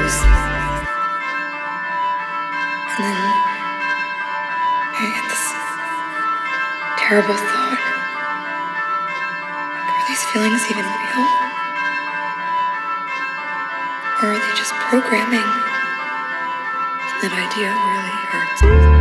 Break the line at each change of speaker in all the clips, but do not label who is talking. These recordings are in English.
And then I this terrible thought. Are these feelings even real? Or are they just programming? And that idea really hurts.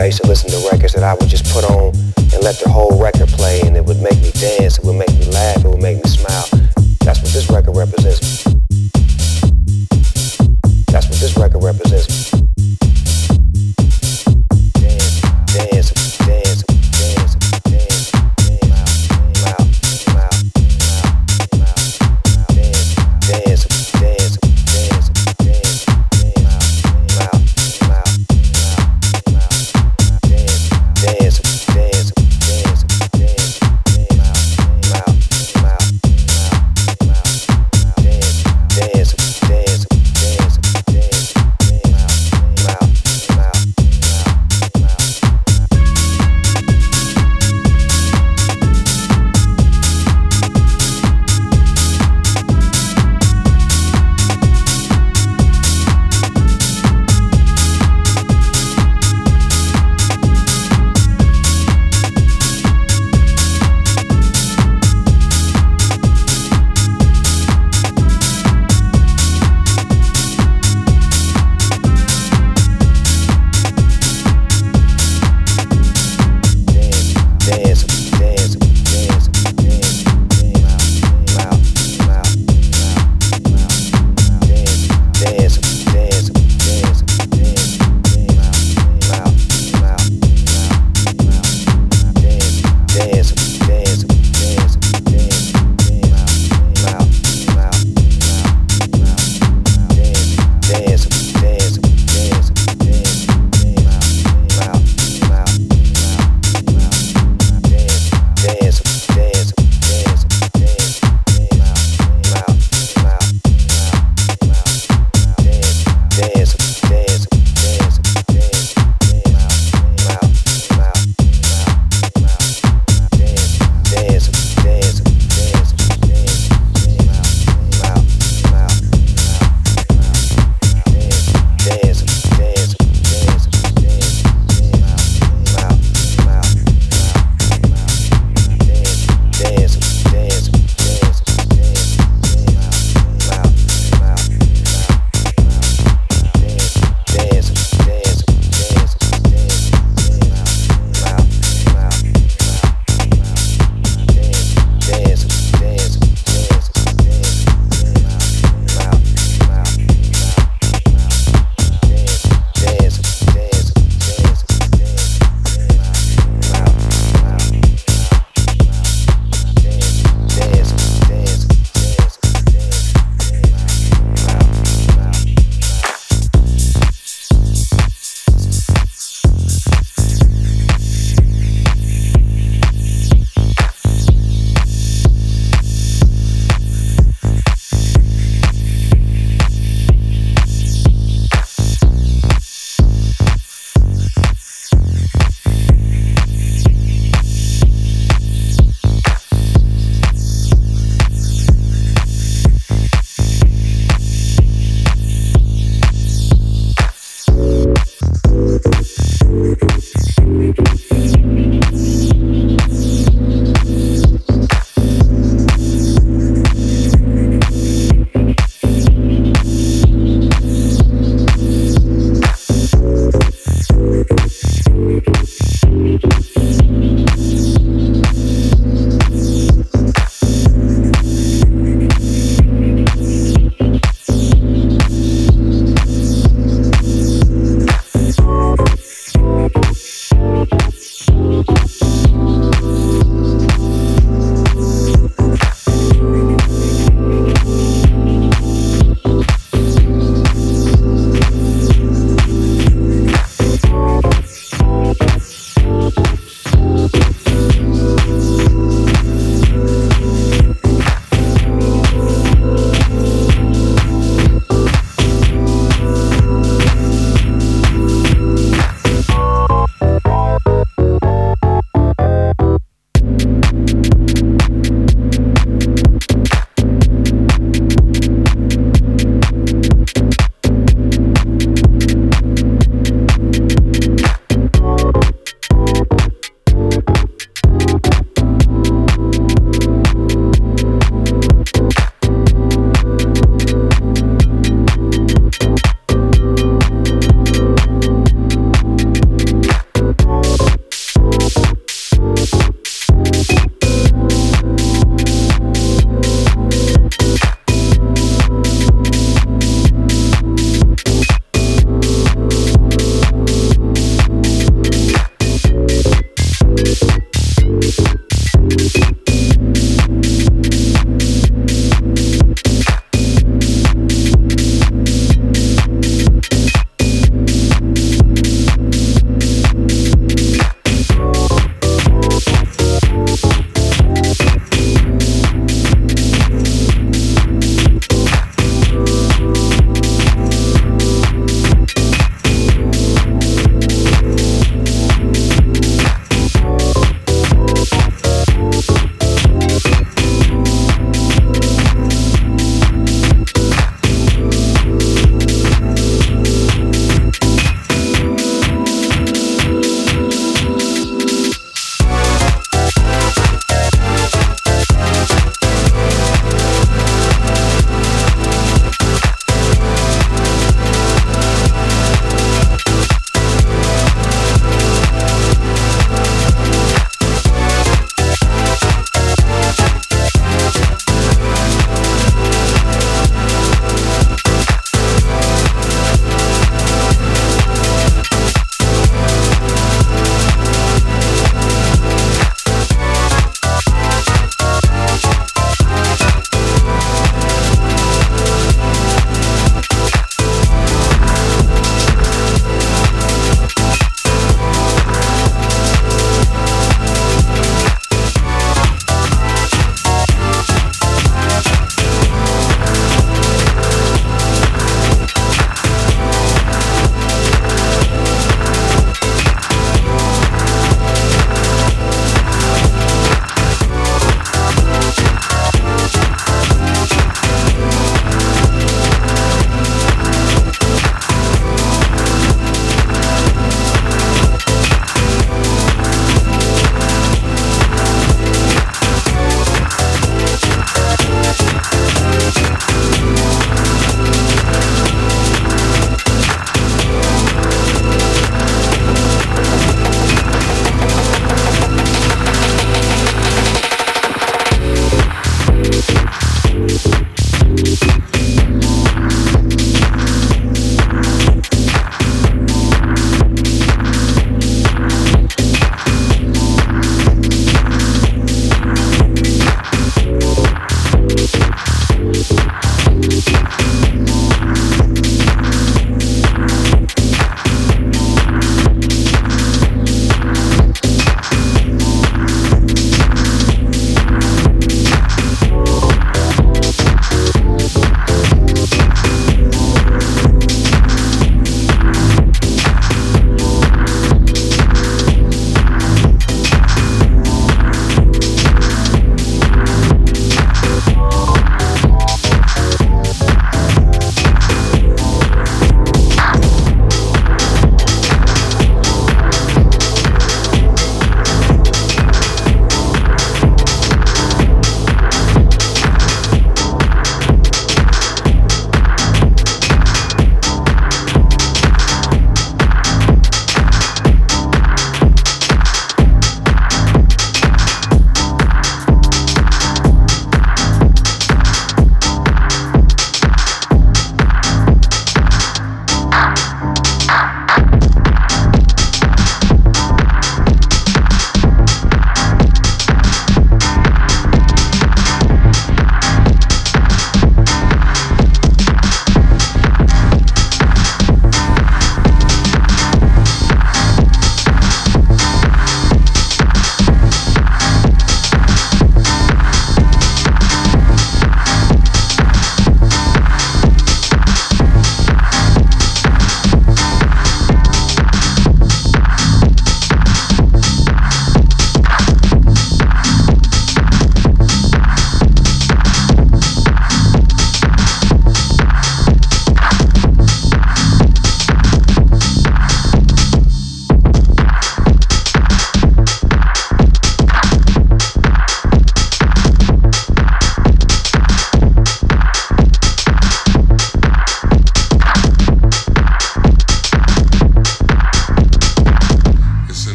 I used to listen to records that I would just put on and
let the whole record play and it would make me dance, it would make me laugh, it would make me smile. That's what this record represents. That's what this record represents.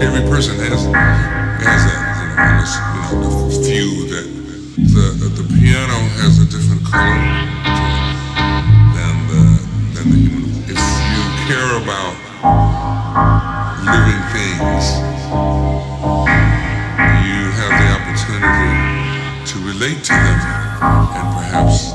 Every person has has that, you know, unless, you know, the few that the the piano has a different color than the than the human. If you care about living things, you have the opportunity to relate to them and perhaps